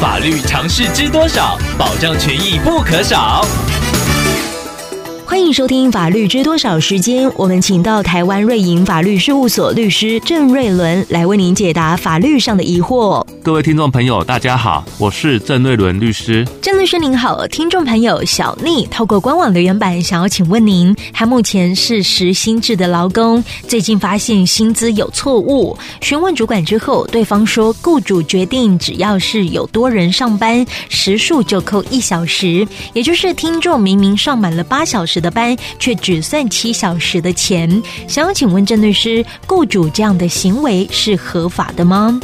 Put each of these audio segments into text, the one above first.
法律常识知多少？保障权益不可少。欢迎收听《法律知多少》时间，我们请到台湾瑞银法律事务所律师郑瑞伦来为您解答法律上的疑惑。各位听众朋友，大家好，我是郑瑞伦律师。郑律师您好，听众朋友小丽透过官网留言板想要请问您，他目前是实薪制的劳工，最近发现薪资有错误，询问主管之后，对方说雇主决定只要是有多人上班，时数就扣一小时，也就是听众明明上满了八小时的班，却只算七小时的钱。想要请问郑律师，雇主这样的行为是合法的吗？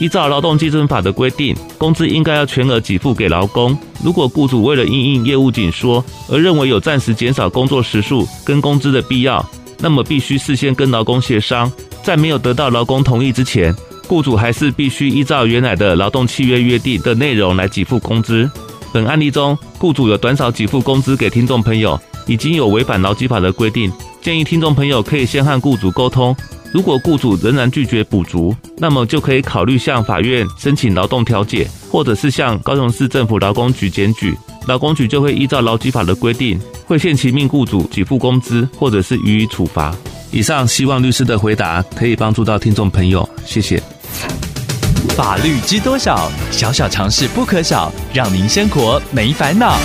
依照劳动基准法的规定，工资应该要全额给付给劳工。如果雇主为了应应业务紧缩而认为有暂时减少工作时数跟工资的必要，那么必须事先跟劳工协商，在没有得到劳工同意之前，雇主还是必须依照原来的劳动契约约定的内容来给付工资。本案例中，雇主有短少给付工资给听众朋友，已经有违反劳基法的规定，建议听众朋友可以先和雇主沟通。如果雇主仍然拒绝补足，那么就可以考虑向法院申请劳动调解，或者是向高雄市政府劳工局检举，劳工局就会依照劳基法的规定，会限期命雇主给付工资，或者是予以处罚。以上希望律师的回答可以帮助到听众朋友，谢谢。法律知多少？小小常识不可少，让您生活没烦恼。